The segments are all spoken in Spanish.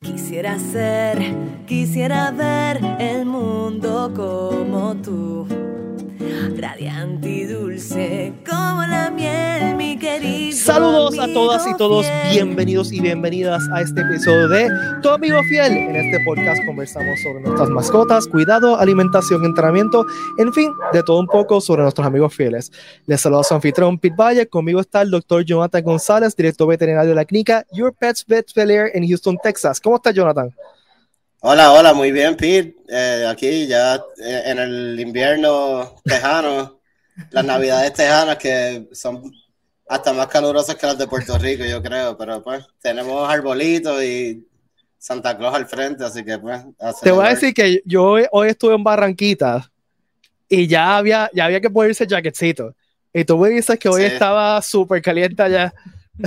Quisiera ser, quisiera ver el mundo como tú, radiante y dulce como la miel, mi querido. Saludos a todas y todos, fiel. bienvenidos y bienvenidas a este episodio de Tu Amigo Fiel. En este podcast conversamos sobre nuestras mascotas, cuidado, alimentación, entrenamiento, en fin, de todo un poco sobre nuestros amigos fieles. Les saludo a su anfitrión Pete Valle, conmigo está el doctor Jonathan González, director veterinario de la clínica Your Pets Vet Fair en Houston, Texas. ¿Cómo está Jonathan? Hola, hola, muy bien, Pete. Eh, aquí ya eh, en el invierno tejano, las navidades tejanas que son hasta más calurosas que las de Puerto Rico, yo creo, pero pues tenemos arbolitos y Santa Claus al frente, así que pues... Te voy a decir que yo hoy, hoy estuve en Barranquita y ya había, ya había que ponerse jaquetcito. Y tú me dices que hoy Sí. estaba súper caliente allá.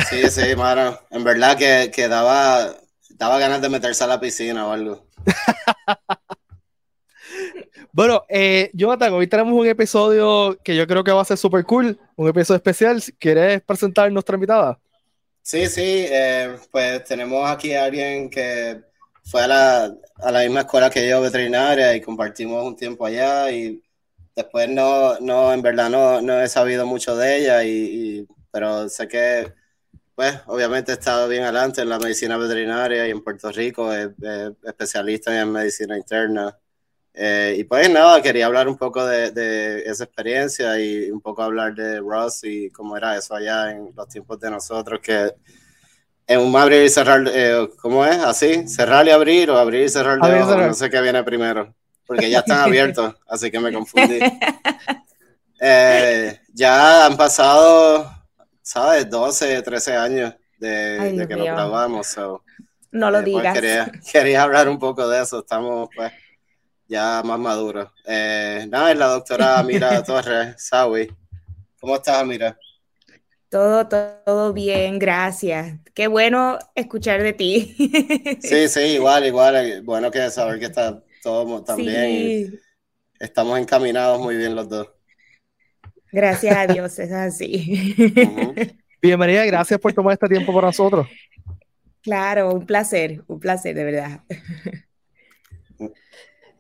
Sí, sí, mano. En verdad que, que daba, daba ganas de meterse a la piscina o algo. Bueno, eh, Jonathan, hoy tenemos un episodio que yo creo que va a ser súper cool, un episodio especial. ¿Quieres presentar a nuestra invitada? Sí, sí, eh, pues tenemos aquí a alguien que fue a la, a la misma escuela que yo, veterinaria, y compartimos un tiempo allá y después no, no, en verdad no, no he sabido mucho de ella, y, y- pero sé que, pues, obviamente he estado bien adelante en la medicina veterinaria y en Puerto Rico, es, es especialista en medicina interna. Eh, y pues nada, quería hablar un poco de, de esa experiencia y un poco hablar de Ross y cómo era eso allá en los tiempos de nosotros, que en un abrir y cerrar, eh, ¿cómo es? Así, cerrar y abrir o abrir y cerrar de Abrir ojos, cerrar. no sé qué viene primero, porque ya están abiertos, así que me confundí. Eh, ya han pasado, ¿sabes? 12, 13 años de, Ay, de Dios que mío. nos grabamos. so, No lo eh, pues, digas. quería, quería hablar un poco de eso, estamos pues ya más maduros. Eh, nada, es la doctora Amira Torres, Sawi. ¿Cómo estás, Amira? Todo, todo, bien, gracias. Qué bueno escuchar de ti. Sí, sí, igual, igual. Bueno que saber que está todo también Sí, estamos encaminados muy bien los dos. Gracias a Dios, es así. Ujú. Bienvenida, gracias por tomar este tiempo para nosotros. Claro, un placer, un placer, de verdad.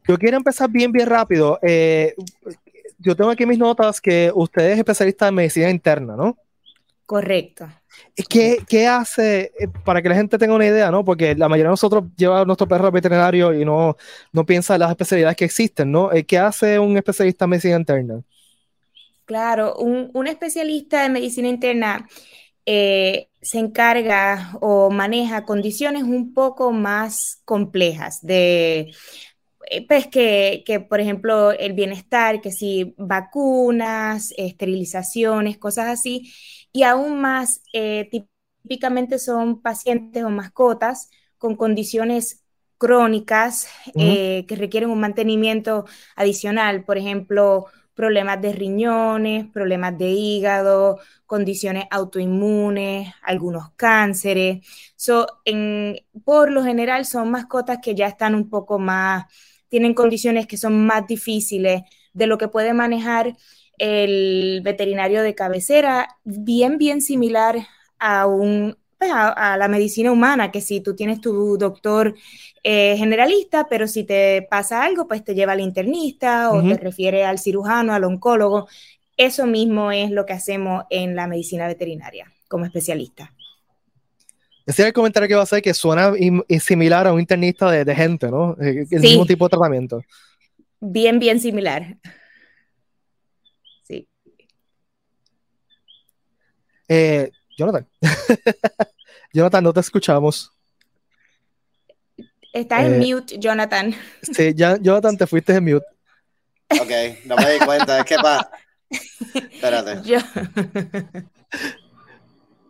Yo quiero empezar bien, bien rápido. Eh, yo tengo aquí mis notas que usted es especialista en medicina interna, ¿no? Correcto. ¿Qué, qué hace, eh, para que la gente tenga una idea, ¿no? Porque la mayoría de nosotros lleva a nuestro perro al veterinario y no, no piensa en las especialidades que existen, ¿no? Eh, ¿Qué hace un especialista en medicina interna? Claro, un, un especialista de medicina interna eh, se encarga o maneja condiciones un poco más complejas de, eh, pues que, que, por ejemplo, el bienestar, que si vacunas, esterilizaciones, cosas así, y aún más, eh, típicamente son pacientes o mascotas con condiciones crónicas eh, que requieren un mantenimiento adicional, por ejemplo, problemas de riñones, problemas de hígado, condiciones autoinmunes, algunos cánceres. So, en, por lo general son mascotas que ya están un poco más, tienen condiciones que son más difíciles de lo que puede manejar el veterinario de cabecera, bien, bien similar a un pues, a, a la medicina humana, que si tú tienes tu doctor eh, generalista, pero si te pasa algo, pues te lleva al internista o te refiere al cirujano, al oncólogo. Eso mismo es lo que hacemos en la medicina veterinaria como especialista. Ese es el comentario que va a hacer que suena similar a un internista de, de gente, ¿no? Eh, El Sí. mismo tipo de tratamiento. Bien, bien similar. Sí. Eh, Jonathan. Jonathan, no te escuchamos. Estás Eh, en mute, Jonathan. Sí, ya, Jonathan, te fuiste en mute. Ok, no me di cuenta, es que pa... Espérate, Yo-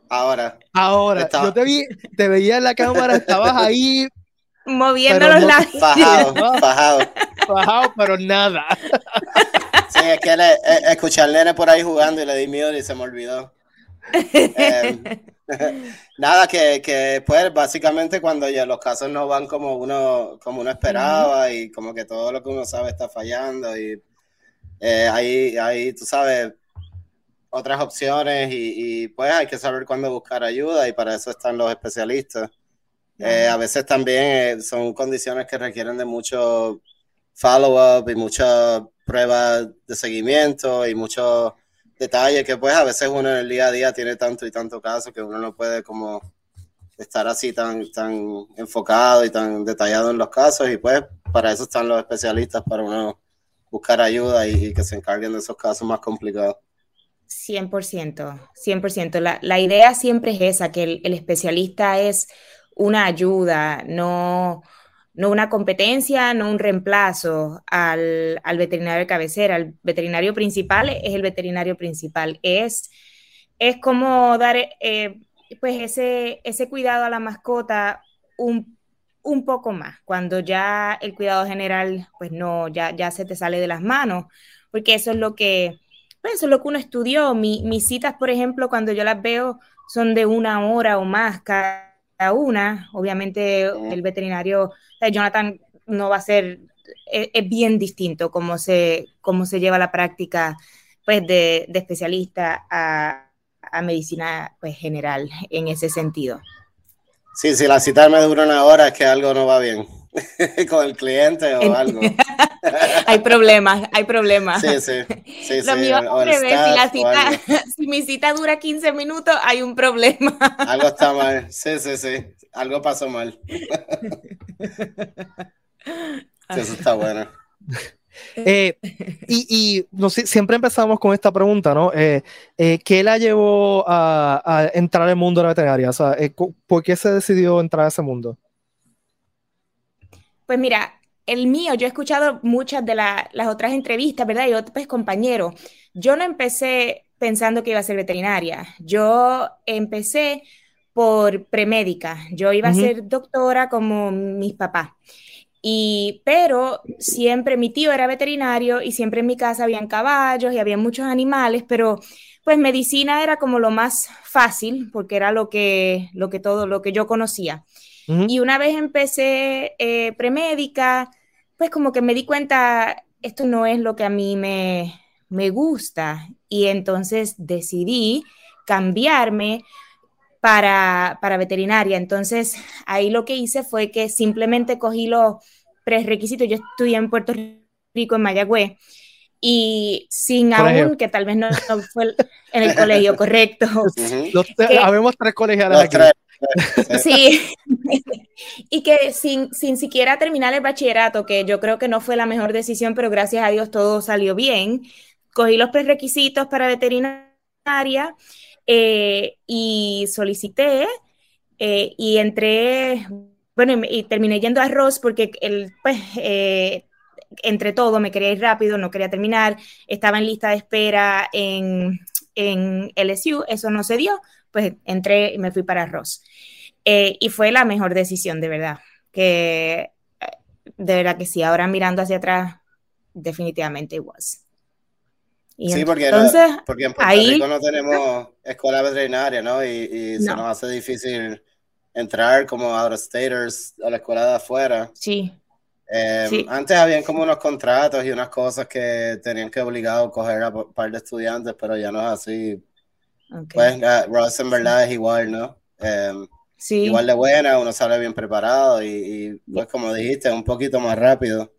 ahora. Ahora, Estaba- yo te vi, te veía en la cámara, estabas ahí moviendo los no- labios. Fajado, No. fajado. bajado, pero nada. Sí, es que le, eh, escuché al nene por ahí jugando y le di miedo y se me olvidó. Eh, nada, que, que pues básicamente cuando ya los casos no van como uno, como uno esperaba y como que todo lo que uno sabe está fallando y eh, ahí, ahí, tú sabes, otras opciones y, y, pues hay que saber cuándo buscar ayuda y para eso están los especialistas. Eh, a veces también eh, son condiciones que requieren de mucho follow-up y muchas pruebas de seguimiento y muchos detalles que pues a veces uno en el día a día tiene tanto y tanto caso que uno no puede como estar así tan, tan enfocado y tan detallado en los casos y pues para eso están los especialistas, para uno buscar ayuda y, que se encarguen de esos casos más complicados. 100%, 100%. La, la idea siempre es esa, que el, especialista es una ayuda, no, no una competencia, no un reemplazo al, al, veterinario de cabecera. El veterinario principal es el veterinario principal. Es, es como dar eh, pues ese, ese cuidado a la mascota un, un, poco más, cuando ya el cuidado general, pues no, ya, ya se te sale de las manos, porque eso es lo que, pues eso es lo que uno estudió. mis citas, por ejemplo, cuando yo las veo, son de una hora o más cada una. Obviamente el veterinario, Jonathan, no va a ser, e, es, bien distinto cómo se, cómo se lleva la práctica pues, de, de especialista a, a medicina pues, general en ese sentido. Sí, si la cita me dura una hora es que algo no va bien con el cliente o algo. hay problemas, hay problemas. Sí, sí. sí, Lo mío si, mi cita dura 15 minutos, hay un problema. algo está mal. Sí, sí, sí. Algo pasó mal. eso está bueno. Eh, y, no sé, siempre empezamos con esta pregunta, ¿no? Eh, eh, ¿Qué la llevó a, entrar al mundo de la veterinaria? O sea, ¿por qué se decidió entrar a ese mundo? Pues mira, el mío, yo he escuchado muchas de las otras entrevistas, ¿verdad? Y otros pues, compañeros. Yo no empecé pensando que iba a ser veterinaria. Yo empecé por premédica. Yo iba a ser doctora como mis papás. Y, pero siempre mi tío era veterinario y siempre en mi casa habían caballos y había muchos animales, pero pues medicina era como lo más fácil porque era lo que, lo que todo, lo que yo conocía. Y una vez empecé eh, premédica, pues como que me di cuenta, esto no es lo que a mí me, me gusta. Y entonces decidí cambiarme para, para veterinaria. Entonces, ahí lo que hice fue que simplemente cogí los prerequisitos. Yo estudié en Puerto Rico, en Mayagüez, y sin aún, que tal vez no, fue en el colegio correcto. habemos tres colegiales aquí. Sí, y que sin, sin siquiera terminar el bachillerato, que yo creo que no fue la mejor decisión, pero gracias a Dios todo salió bien, cogí los prerequisitos para veterinaria eh, y solicité eh, y entré, bueno, y, terminé yendo a Ross porque el, pues, eh, entre todo me quería ir rápido, no quería terminar, estaba en lista de espera en, en LSU, eso no se dio, pues entré y me fui para Ross. y fue la mejor decisión, de verdad, que de verdad que sí, ahora mirando hacia atrás, definitivamente was sí, porque, entonces, porque en Puerto Rico no tenemos escuela veterinaria, ¿no? Y, se nos hace difícil entrar como out of staters a la escuela de afuera. Eh, sí. Antes habían como unos contratos y unas cosas que tenían que obligar a coger a un par de estudiantes, pero ya no es así. Pues Ross en verdad es igual, ¿no? Em, sí. Igual de buena, uno sale bien preparado y, y pues como dijiste, un poquito más rápido.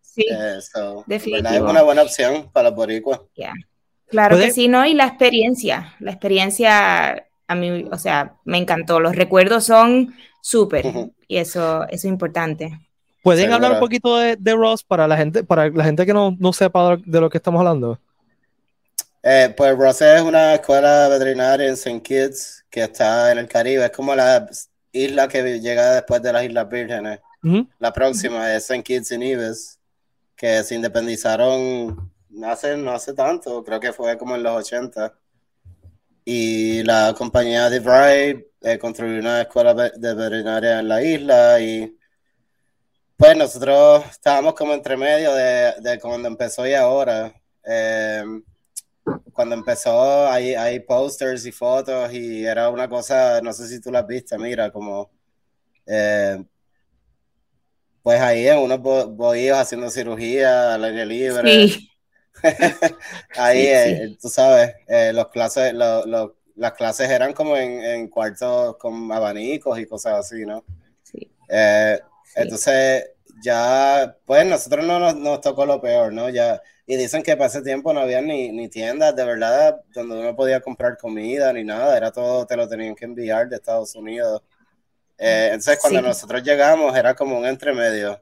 Sí, Eso, Es una buena opción para los boricuas. Claro que sí, ¿no? Y la experiencia, la experiencia a mí, o sea, me encantó. Los recuerdos son súper y eso, eso es importante. ¿Pueden hablar un poquito de, Ross para la gente, para la gente que no, no sepa de lo que estamos hablando? Eh, pues Ross es una escuela veterinaria en St. Kitts que está en el Caribe. Es como la isla que llega después de las Islas Vírgenes. La próxima es St. Kitts y Nevis que se independizaron hace, no hace tanto, creo que fue como en los 80. Y la compañía DeVry eh, construyó una escuela de veterinaria en la isla y pues nosotros estábamos como entre medio de, de cuando empezó y ahora. Eh, cuando empezó hay, hay posters y fotos y era una cosa, no sé si tú las viste, mira, como eh, pues ahí en unos bohíos haciendo cirugía al aire libre. Sí. ahí, eh, tú sabes, eh, los clases, las clases eran como en, en, cuartos con abanicos y cosas así, ¿no? Eh, entonces, ya, pues nosotros no nos, nos, tocó lo peor, ¿no? Ya, y dicen que para ese tiempo no había ni, ni tiendas de verdad donde uno podía comprar comida ni nada, era todo, te lo tenían que enviar de Estados Unidos. Eh, entonces, cuando nosotros llegamos, era como un entremedio.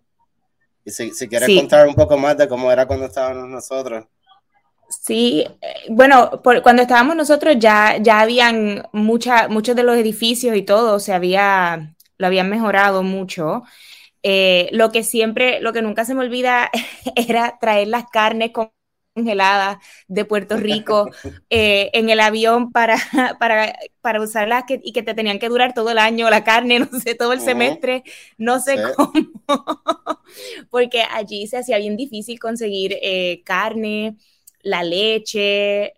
Y si, si quieres contar un poco más de cómo era cuando estábamos nosotros. Sí, eh, bueno, cuando estábamos nosotros ya, ya habían mucha, muchos de los edificios y todo, se había, lo habían mejorado mucho. Eh, lo que siempre, lo que nunca se me olvida era traer las carnes congeladas de Puerto Rico eh, en el avión para, para, para usarlas y que te tenían que durar todo el año la carne, no sé, todo el semestre, no sé cómo, porque allí se hacía bien difícil conseguir carne la leche,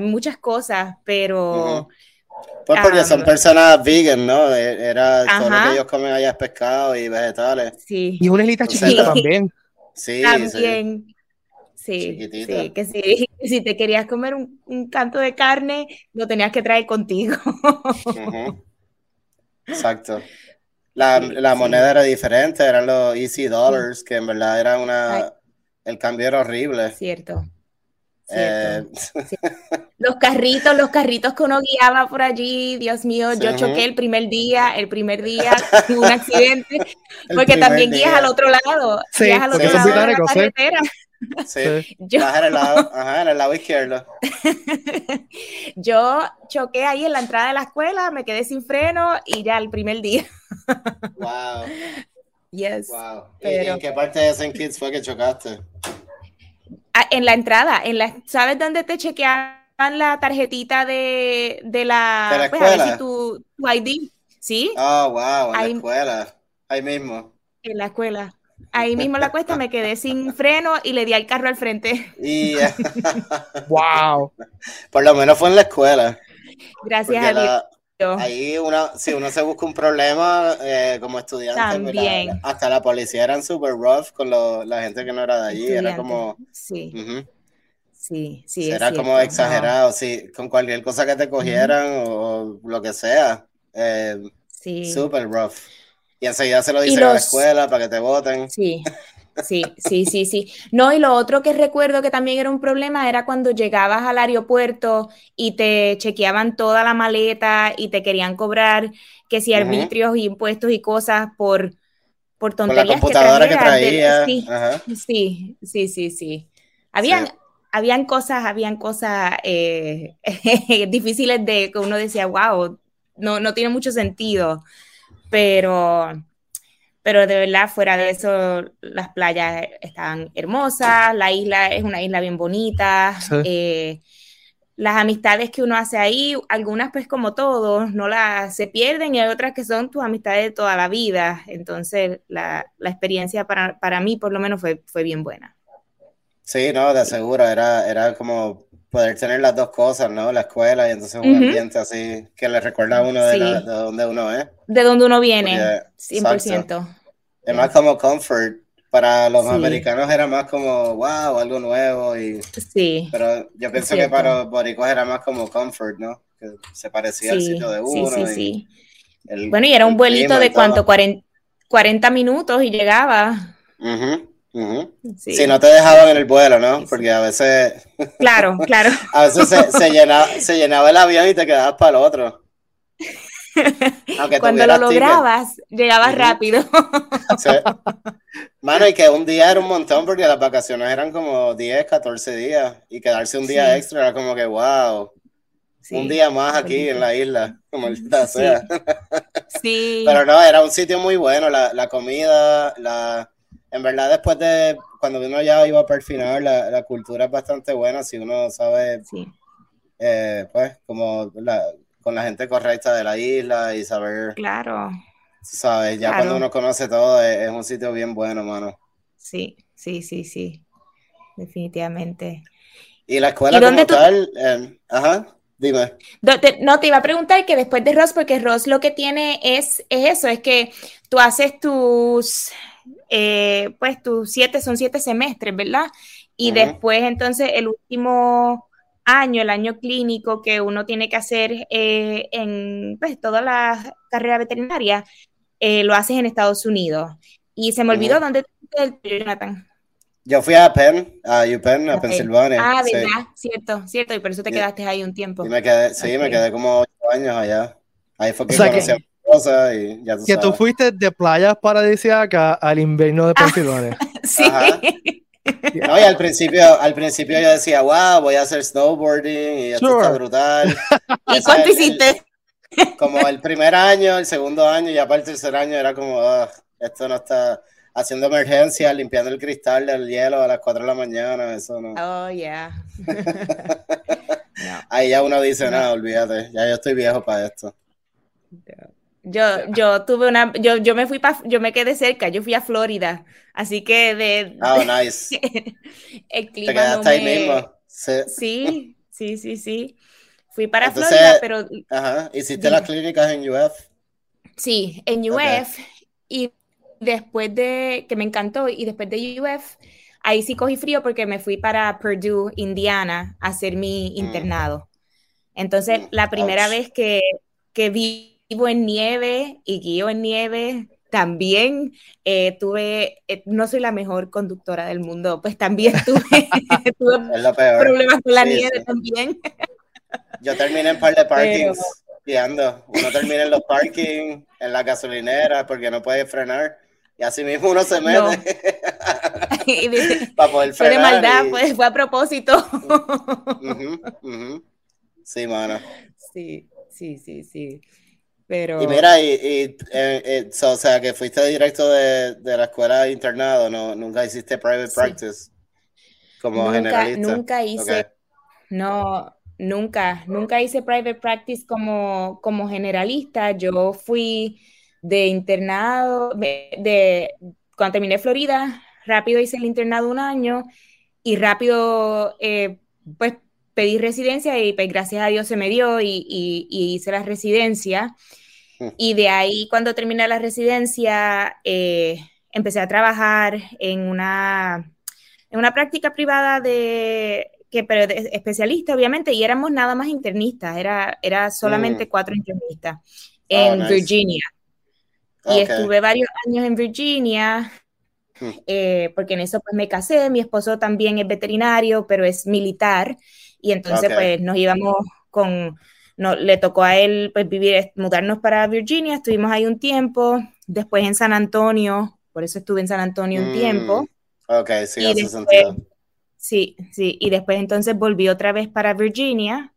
muchas cosas, pero... Pues porque son personas vegan, ¿no? E, era todo lo que ellos comen allá es pescado y vegetales. Sí. Y una islita chiquita también. Sí, también. Sí, sí, que si, si te querías comer un, un, canto de carne, lo tenías que traer contigo. Exacto. La, la moneda era diferente, eran los easy dollars, que en verdad era una... El cambio era horrible. Cierto. Eh, los carritos, los carritos que uno guiaba por allí, Dios mío, yo choqué el primer día, el primer día tuve un accidente, porque también guías al otro lado, guías al otro lado de la carretera. Sí, yo... en el lado, ajá, en el lado izquierdo. yo choqué ahí en la entrada de la escuela, me quedé sin freno y ya el primer día. wow. Yes. Wow. Pero... ¿En qué parte de St. Kitts fue que chocaste? Ah, en la entrada, en la, ¿sabes dónde te chequeaban la tarjetita de, de la, ¿De la escuela? Pues, a ver tu, tu, ID? ¿Sí? Oh, wow, en Ahí, la escuela. Ahí mismo. En la escuela. Ahí mismo en la cuesta me quedé sin freno y le di al carro al frente. Y, wow. Por lo menos fue en la escuela. Gracias a Dios. Ahí uno, si uno se busca un problema eh, como estudiante, También. hasta la policía eran super rough con lo, la gente que no era de allí, era como... Sí. Sí, sí. Era como exagerado, sí, con cualquier cosa que te cogieran o lo que sea. Eh, sí. Super rough. Y enseguida se lo dicen a la escuela para que te voten. Sí, Sí, sí, sí, sí. No, y lo otro que recuerdo que también era un problema era cuando llegabas al aeropuerto y te chequeaban toda la maleta y te querían cobrar que si arbitrios y impuestos y cosas por, por tonterías por la computadora que, traía. Sí, sí, sí, sí, sí, Habían, habían cosas, habían cosas eh, difíciles de que uno decía, wow, no, no tiene mucho sentido, pero pero de verdad fuera de eso las playas estaban hermosas, la isla es una isla bien bonita, eh, las amistades que uno hace ahí, algunas pues como todos, no las se pierden y hay otras que son tus amistades de toda la vida, entonces la, la experiencia para, para, mí por lo menos fue, fue bien buena. Sí, no, de seguro, era, era como poder tener las dos cosas, ¿no? La escuela y entonces un ambiente así que le recuerda a uno de, la, de donde uno es. De donde uno viene, 100%. Es más como comfort. Para los americanos era más como, wow, algo nuevo. Y, sí. Pero yo pienso que para los boricuas era más como comfort, ¿no? Que se parecía al sitio de uno. Sí, sí, sí. bueno, y era un vuelito de cuánto, 40, 40, minutos y llegaba. Si no te dejaban en el vuelo, ¿no? Porque a veces. Claro, claro. a veces se, se, llenaba, se llenaba el avión y te quedabas para el otro. Cuando lo lograbas, llegabas rápido. Mano, y que un día era un montón porque las vacaciones eran como 10, 14 días y quedarse un día extra era como que, wow, un día más aquí en la isla, como sea. Sí. Pero no, era un sitio muy bueno, la, la comida, la... En verdad, después de cuando uno ya iba para el final, la, la cultura es bastante buena si uno sabe, eh, pues, como la, con la gente correcta de la isla y saber. Claro. Sabes, ya cuando uno conoce todo, es, un sitio bien bueno, mano. Sí, sí, sí, sí. Definitivamente. Y la escuela como tal, ajá, dime. No, te iba a preguntar que después de Ross, porque Ross lo que tiene es, es eso, es que tú haces tus, eh, pues tus siete, son siete semestres, ¿verdad? Y después entonces el último año, el año clínico que uno tiene que hacer eh, en pues, toda la carrera veterinaria, eh, lo haces en Estados Unidos. Y se me olvidó dónde el Jonathan. Yo fui a Penn, a UPenn, a Pensilvania. Ah, verdad, cierto, cierto, y por eso te quedaste ahí un tiempo. me quedé, sí, me quedé como ocho años allá. Ahí fue que conocí a y ya tú Que tú fuiste de playas paradisíacas al invierno de ah, Pensilvania. sí. No, y al principio, al principio yo decía, wow, voy a hacer snowboarding y esto está brutal. ¿Y cuánto hiciste? como el primer año, el segundo año y ya para el tercer año era como, ah, esto no está haciendo emergencia, limpiando el cristal del hielo a las 4 de la mañana, eso no. Oh, yeah. Ahí ya uno dice, no. olvídate, ya yo estoy viejo para esto. Yo, yo tuve una, yo, yo me fui para, yo me quedé cerca, yo fui a Florida, así que de... Oh, nice. el clima ¿Te quedaste ahí mismo? Sí. sí, sí, sí, Fui para Florida, pero... Ajá, ¿hiciste las clínicas en UF? Sí, en UF, y después de, que me encantó, y después de UF, ahí sí cogí frío porque me fui para Purdue, Indiana, a hacer mi mm. internado. Entonces, mm, la primera vez que, que vivo en nieve y guío en nieve, también eh, tuve, eh, no soy la mejor conductora del mundo, pues también tuve, problemas con la nieve también. Yo terminé en par de parkings guiando. Uno termina en los parkings, en la gasolinera, porque no puede frenar. Y así mismo uno se mete. para poder Fue de maldad, pues fue a propósito. Sí, mano. Sí, sí, sí, sí. Pero... Y mira, y, eh, eh, o sea, que fuiste directo de, de, la escuela de internado, ¿no? Nunca hiciste private practice como nunca, generalista. Nunca hice, no, nunca, nunca hice private practice como, como generalista. Yo fui de internado, de, cuando terminé Florida, rápido hice el internado un año y rápido eh, pues pedí residencia y pues gracias a Dios se me dio y, hice la residencia. Mm. Y de ahí cuando terminé la residencia eh, empecé a trabajar en una, en una práctica privada de que pero especialista obviamente y éramos nada más internistas, era, era solamente mm. cuatro internistas ah, en Virginia. Y estuve varios años en Virginia, hmm. eh, porque en eso pues me casé, mi esposo también es veterinario, pero es militar, y entonces pues nos íbamos con, no, le tocó a él pues vivir, mudarnos para Virginia, estuvimos ahí un tiempo, después en San Antonio, por eso estuve en San Antonio un tiempo. Hmm. Ok, sí, hace sentido. Sí, sí, y después entonces volví otra vez para Virginia,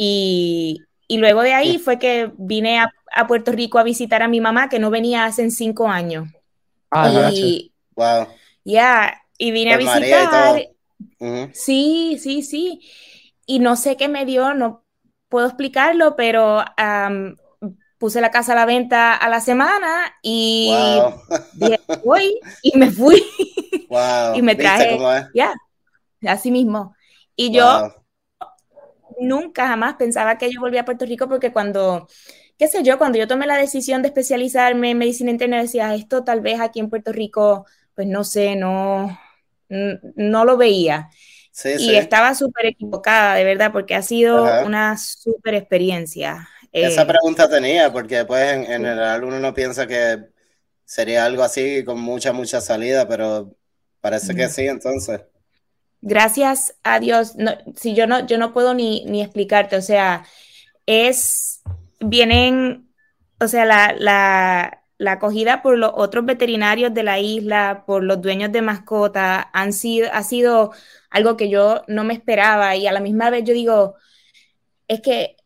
y, y luego de ahí fue que vine a, Puerto Rico a visitar a mi mamá, que no venía hace cinco años. Ah, y, wow. Ya, y vine a visitar. Sí, sí, sí. Y no sé qué me dio, no puedo explicarlo, pero puse la casa a la venta a la semana y dije, voy y me fui. Wow. y me traje. Ya, así mismo. Y yo nunca jamás pensaba que yo volvía a Puerto Rico porque cuando, qué sé yo, cuando yo tomé la decisión de especializarme en medicina interna, decía, esto tal vez aquí en Puerto Rico, pues no sé, no, no lo veía. y estaba súper equivocada, de verdad, porque ha sido una súper experiencia. Esa eh, pregunta tenía, porque después en, general uno no piensa que sería algo así con mucha, mucha salida, pero parece que sí, entonces. Gracias a Dios, si yo no, yo no puedo ni, ni explicarte, o sea, es, vienen, o sea, la, la, la, acogida por los otros veterinarios de la isla, por los dueños de mascotas, han sido, ha sido algo que yo no me esperaba. Y a la misma vez yo digo, es que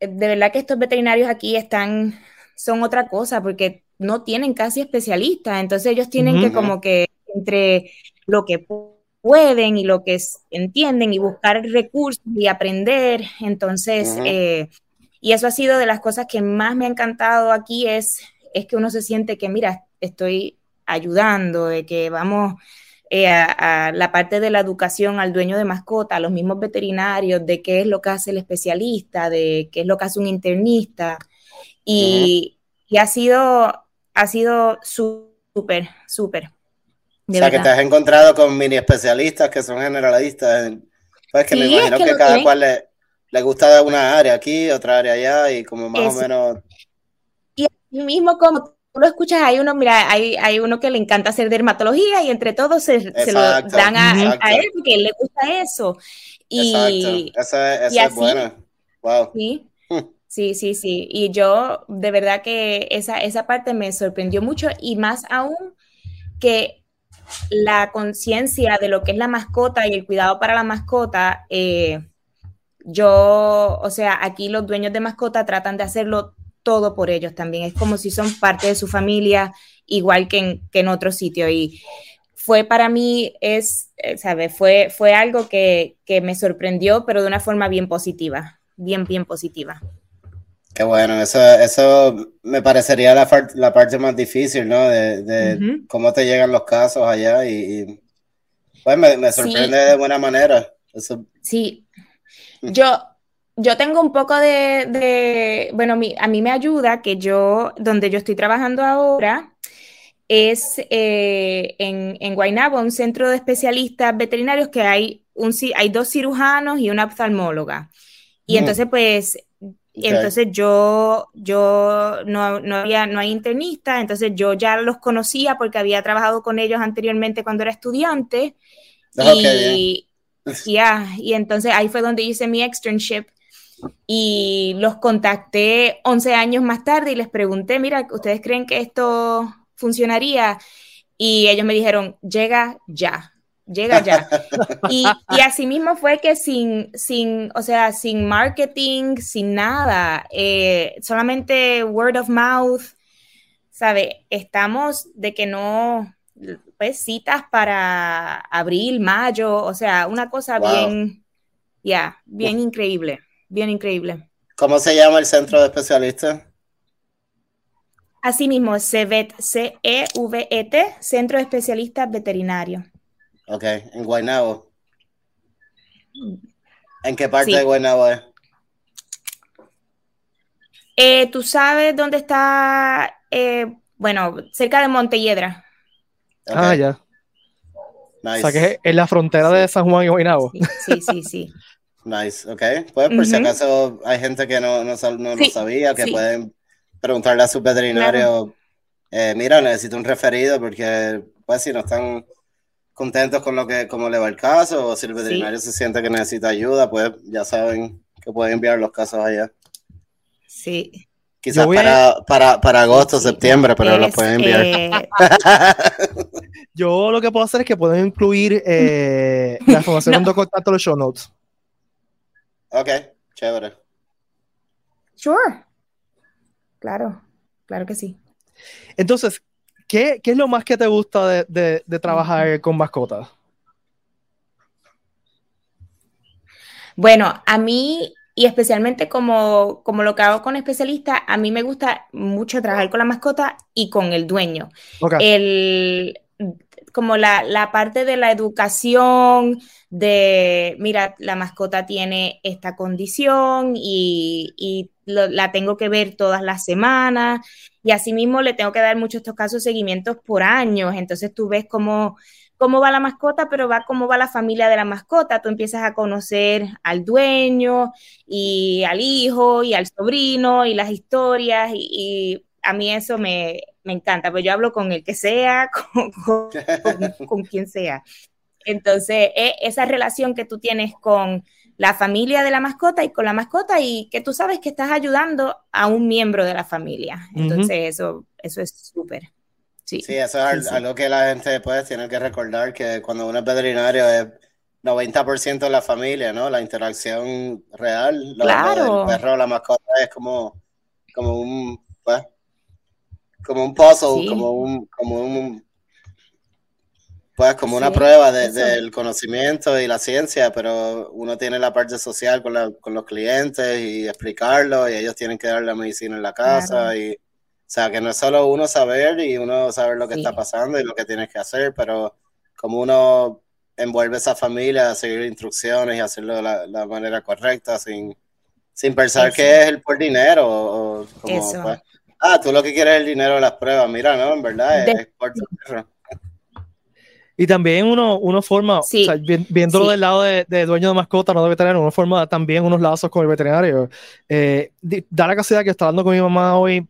de verdad que estos veterinarios aquí están, son otra cosa porque no tienen casi especialistas, entonces ellos tienen que como que entre lo que pueden y lo que entienden y buscar recursos y aprender. Entonces, eh, y eso ha sido de las cosas que más me ha encantado aquí es, es que uno se siente que, mira, estoy ayudando, de que vamos eh, a, la parte de la educación al dueño de mascota, a los mismos veterinarios, de qué es lo que hace el especialista, de qué es lo que hace un internista. Y, y ha sido, ha sido súper, súper o sea, que te has encontrado con mini especialistas que son generalistas. Pues que me imagino que, cada cual le, le, gusta una área aquí, otra área allá, y como más o menos. Y mismo como tú lo escuchas, hay uno, mira, hay, hay uno que le encanta hacer dermatología y entre todos se, se lo dan a, a, él porque él le gusta eso. Y, Esa, es buena. Wow. Sí. Sí, sí, sí. Y yo, de verdad que esa, esa parte me sorprendió mucho y más aún que la conciencia de lo que es la mascota y el cuidado para la mascota, eh, yo, o sea, aquí los dueños de mascota tratan de hacerlo todo por ellos también. Es como si son parte de su familia, igual que en, que en otro sitio. Y fue para mí, es, eh, ¿sabes? Fue, fue algo que, que me sorprendió, pero de una forma bien positiva, bien, bien positiva. Qué bueno, eso, eso me parecería la, la parte más difícil, ¿no? De, cómo te llegan los casos allá y, pues me, me sorprende de buena manera. Sí, yo, yo tengo un poco de, bueno, a mí me ayuda que yo, donde yo estoy trabajando ahora, es eh, en, en Guaynabo, un centro de especialistas veterinarios que hay, un, hay dos cirujanos y una oftalmóloga. Y mm. entonces, pues, entonces yo, yo no, no, había, no hay internista, entonces yo ya los conocía porque había trabajado con ellos anteriormente cuando era estudiante. Ah, y, ya, y entonces ahí fue donde hice mi externship y los contacté 11 años más tarde y les pregunté, mira, ¿ustedes creen que esto funcionaría? Y ellos me dijeron, llega ya llega ya. Y, y así mismo fue que sin, sin, o sea, sin marketing, sin nada, eh, solamente word of mouth, ¿sabe? Estamos de que no, pues citas para abril, mayo, o sea, una cosa bien, ya, bien increíble, bien increíble. ¿Cómo se llama el centro de especialistas? Así mismo, CEVET, C-E-V-E-T, Centro de Especialistas Veterinarios. Ok, en Guaynabo. ¿En qué parte de Guaynabo es? Eh, ¿Tú sabes dónde está? Eh, bueno, cerca de Montelledra. Ah, ya. O sea que es en la frontera de San Juan y Guaynabo. Sí, sí, sí. nice, ok. Pues por si acaso hay gente que no, no, lo sabía, que pueden preguntarle a su veterinario, eh, mira, necesito un referido porque pues si no están contentos con lo que cómo le va el caso o si el veterinario se siente que necesita ayuda, pues ya saben que pueden enviar los casos allá. Sí. Quizás para, para, para, agosto, septiembre, pero los pueden enviar. Eh, yo lo que puedo hacer es que pueden incluir eh, la información de contacto en los show notes. Ok, chévere. Sure. Claro, claro que sí. Entonces, ¿Qué, es lo más que te gusta de, trabajar con mascotas? Bueno, a mí, y especialmente como, como lo que hago con especialistas, a mí me gusta mucho trabajar con la mascota y con el dueño. El, como la, parte de la educación, de, mira, la mascota tiene esta condición y, la tengo que ver todas las semanas y asimismo le tengo que dar muchos estos casos seguimientos por años. Entonces tú ves cómo, cómo va la mascota, pero va cómo va la familia de la mascota. Tú empiezas a conocer al dueño y al hijo y al sobrino y las historias y, a mí eso me, encanta, pues yo hablo con el que sea, con, quien sea. Entonces, e, esa relación que tú tienes con la familia de la mascota y con la mascota y que tú sabes que estás ayudando a un miembro de la familia. Entonces, eso, eso es súper. Sí. sí, eso es algo que la gente pues tiene que recordar, que cuando uno es veterinario es 90% de la familia, ¿no? La interacción real, claro. el perro, la mascota es como, como un, pues, como un puzzle, como un, como un pues como una prueba del conocimiento y la ciencia, pero uno tiene la parte social con, los clientes y explicarlo y ellos tienen que dar la medicina en la casa y o sea que no es solo uno saber y uno saber lo que está pasando y lo que tienes que hacer, pero como uno envuelve a esa familia a seguir instrucciones y hacerlo de la, manera correcta sin, sin pensar que es el por dinero o, como, pues, ah, tú lo que quieres es el dinero de las pruebas, mira, no, en verdad es, dinero. Y también uno, uno forma, o sea, viéndolo del lado de, dueño de mascota, no de veterinario, uno forma también unos lazos con el veterinario. Eh, da la casualidad que estaba hablando con mi mamá hoy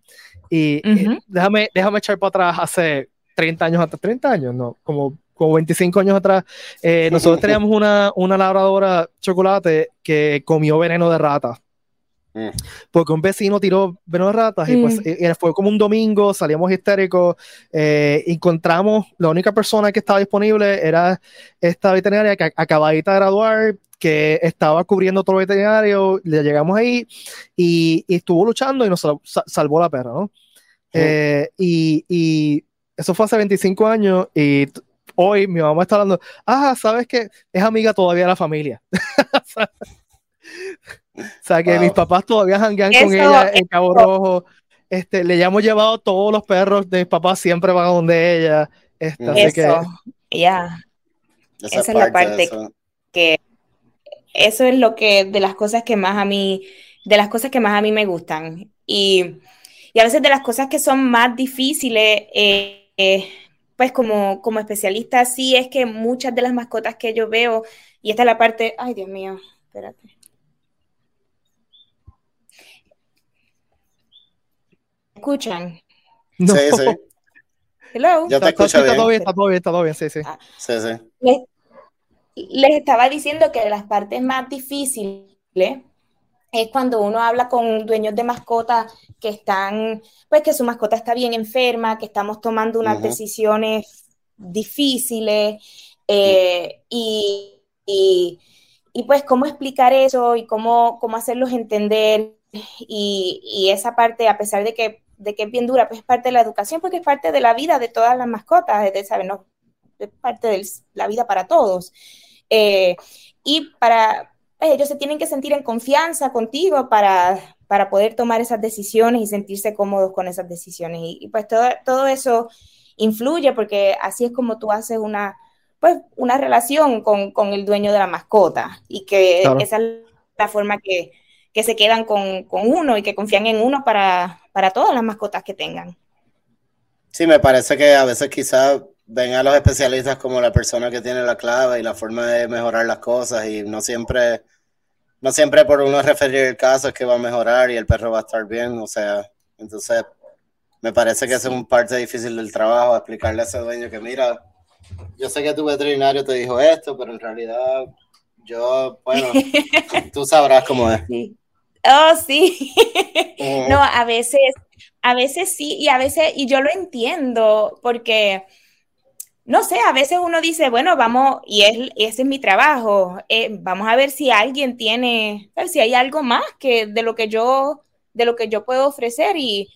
Y eh, déjame, déjame echar para atrás hace 30 años atrás, 30 años, no, como, como 25 años atrás, eh, nosotros teníamos una, una labradora chocolate que comió veneno de rata. Mm. Porque un vecino tiró veneno de ratas y pues mm. fue como un domingo, salíamos histéricos, eh, encontramos, la única persona que estaba disponible era esta veterinaria que acabadita de graduar, que estaba cubriendo otro veterinario, le llegamos ahí y, estuvo luchando y nos salvó la perra, ¿no? Eh, y, y, eso fue hace 25 años y hoy mi mamá está hablando, ah, sabes que es amiga todavía de la familia. o sea, que mis papás todavía janguean con ella en Cabo Rojo. Este, le hemos llevado todos los perros de mis papás, siempre van a donde ella. Este, eso, ya. Esa, es la parte que eso es lo que de las cosas que más a mí, de las cosas que más a mí me gustan. Y, y a veces de las cosas que son más difíciles, eh, eh, pues como, como especialista, sí es que muchas de las mascotas que yo veo, y esta es la parte, ay Dios mío, espérate. ¿Escuchan? Sí, sí. Hello. Yo te escucho está, todo bien, está todo bien, está todo bien, sí, sí. Ah. Sí, sí les estaba diciendo que las partes más difíciles es cuando uno habla con dueños de mascotas que están, pues que su mascota está bien enferma, que estamos tomando unas decisiones difíciles eh, y, pues cómo explicar eso y cómo, cómo hacerlos entender y, esa parte, a pesar de que, de que es bien dura, pues es parte de la educación porque es parte de la vida de todas las mascotas, es, de, ¿saben? es parte de la vida para todos. Eh, y para pues, ellos se tienen que sentir en confianza contigo para, para poder tomar esas decisiones y sentirse cómodos con esas decisiones. Y, pues todo, todo eso influye porque así es como tú haces una, pues, una relación con, con el dueño de la mascota y que esa es la forma que, que se quedan con, con, uno y que confían en uno para, para todas las mascotas que tengan. Sí, me parece que a veces quizás ven a los especialistas como la persona que tiene la clave y la forma de mejorar las cosas y no siempre, no siempre por uno referir el caso es que va a mejorar y el perro va a estar bien, o sea, entonces me parece que es un parte difícil del trabajo, explicarle a ese dueño que mira, yo sé que tu veterinario te dijo esto, pero en realidad yo, bueno, tú sabrás cómo es. Oh, sí. no, a veces, a veces sí, y a veces, y yo lo entiendo, porque no sé, a veces uno dice, bueno, vamos, y es, ese es mi trabajo, eh, vamos a ver si alguien tiene, si hay algo más que de lo que yo, de lo que yo puedo ofrecer y,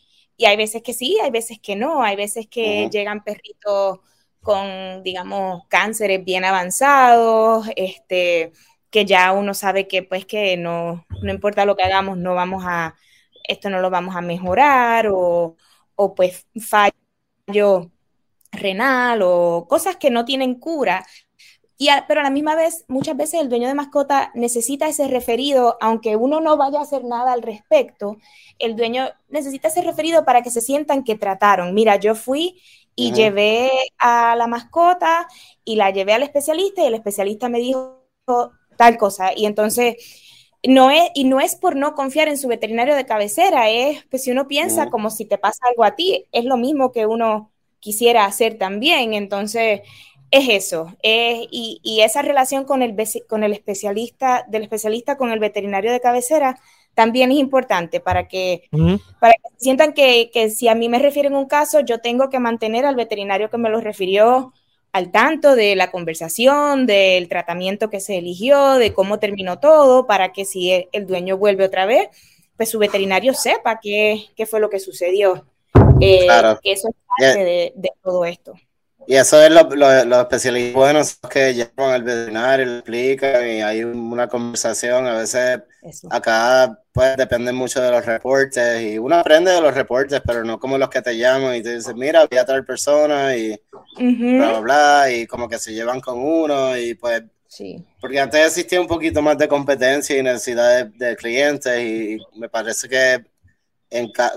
hay veces que sí, hay veces que no, hay veces que llegan perritos con, digamos, cánceres bien avanzados, este, que ya uno sabe que pues que no, no importa lo que hagamos, no vamos a, esto no lo vamos a mejorar o, o pues fallo renal o cosas que no tienen cura. Y pero a la misma vez, muchas veces el dueño de mascota necesita ese referido, aunque uno no vaya a hacer nada al respecto, el dueño necesita ese referido para que se sientan que trataron. Mira, yo fui y llevé a la mascota y la llevé al especialista y el especialista me dijo tal cosa. Y entonces, no es, y no es por no confiar en su veterinario de cabecera, es que pues, si uno piensa como si te pasa algo a ti, es lo mismo que uno quisiera hacer también. Entonces, es eso. y, esa relación con el, con el especialista, del especialista con el veterinario de cabecera, también es importante para que, para sientan que, que, si a mí me refieren un caso, yo tengo que mantener al veterinario que me lo refirió al tanto de la conversación, del tratamiento que se eligió, de cómo terminó todo, para que si el, dueño vuelve otra vez, pues su veterinario sepa qué, qué fue lo que sucedió. Eh, que eso es parte de, todo esto. Y eso es lo, lo, los especialistas buenos que llevan al veterinario, le explican y hay una conversación. A veces acá pues depende mucho de los reportes y uno aprende de los reportes, pero no como los que te llaman y te dicen, mira, voy a tal persona y bla, bla, bla, y como que se llevan con uno y pues... Sí. Porque antes existía un poquito más de competencia y necesidad de, de clientes y me parece que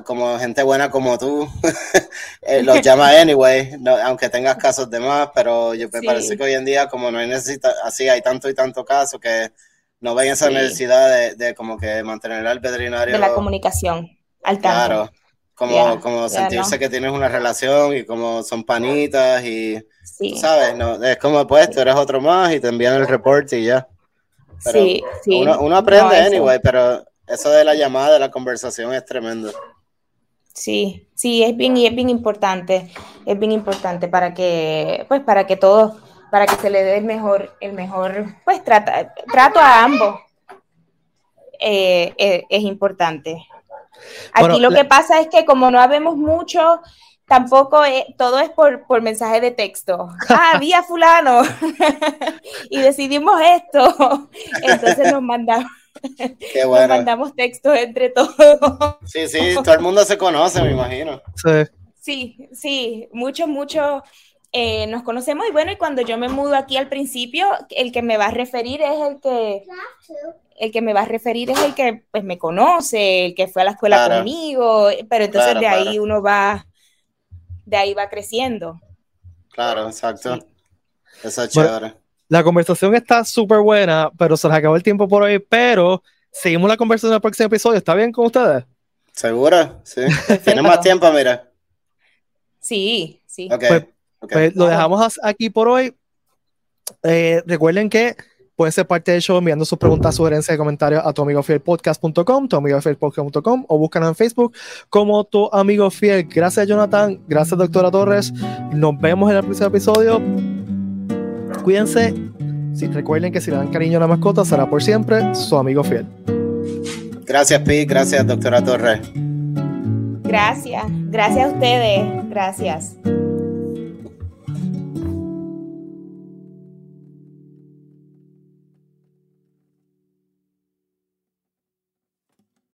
como gente buena como tú, eh, los llama anyway, aunque tengas casos de más, pero yo me parece que hoy en día como no hay necesidad, así hay tanto y tanto caso que no ven esa necesidad de, como que mantener al veterinario. De la comunicación, al tanto. Claro, como, como sentirse que tienes una relación y como son panitas y, ¿sabes? No, es como pues tú eres otro más y te envían el reporte y ya. sí, sí. Uno, aprende anyway, pero eso de la llamada, de la conversación es tremendo. Sí, sí, es bien, es bien importante, es bien importante para que, pues, para que todos, para que se le dé el mejor, el mejor, pues, trata, trato a ambos. Eh, eh, es importante. Aquí lo que pasa es que como no habemos mucho, tampoco todo es por, por, mensaje de texto. Ah, vía fulano. y decidimos esto. Entonces nos mandamos. Qué bueno. Nos mandamos textos entre todos. Sí, sí, todo el mundo se conoce, me imagino. Sí, sí, sí mucho, mucho. Eh, nos conocemos y bueno, y cuando yo me mudo aquí al principio, el que me va a referir es el que el que me va a referir es el que pues me conoce, el que fue a la escuela conmigo, pero entonces de ahí uno va, de ahí va creciendo. Claro, exacto. Eso es chévere. La conversación está súper buena, pero se nos acabó el tiempo por hoy, pero seguimos la conversación en el próximo episodio. ¿Está bien con ustedes? ¿Seguro? Sí. ¿Tienes más tiempo, mira? Sí, sí. Pues, pues, lo dejamos aquí por hoy. Eh, recuerden que Pueden ser parte del show enviando sus preguntas, sugerencias y comentarios a tu amigo fiel podcast.com, tu amigo fiel podcast.com o búscanos en Facebook como tu amigo fiel. Gracias, Jonathan. Gracias, doctora Torres. Nos vemos en el próximo episodio. Cuídense. Si recuerden que si le dan cariño a la mascota, será por siempre su amigo fiel. Gracias, Pi. Gracias, doctora Torres. Gracias. Gracias a ustedes. Gracias.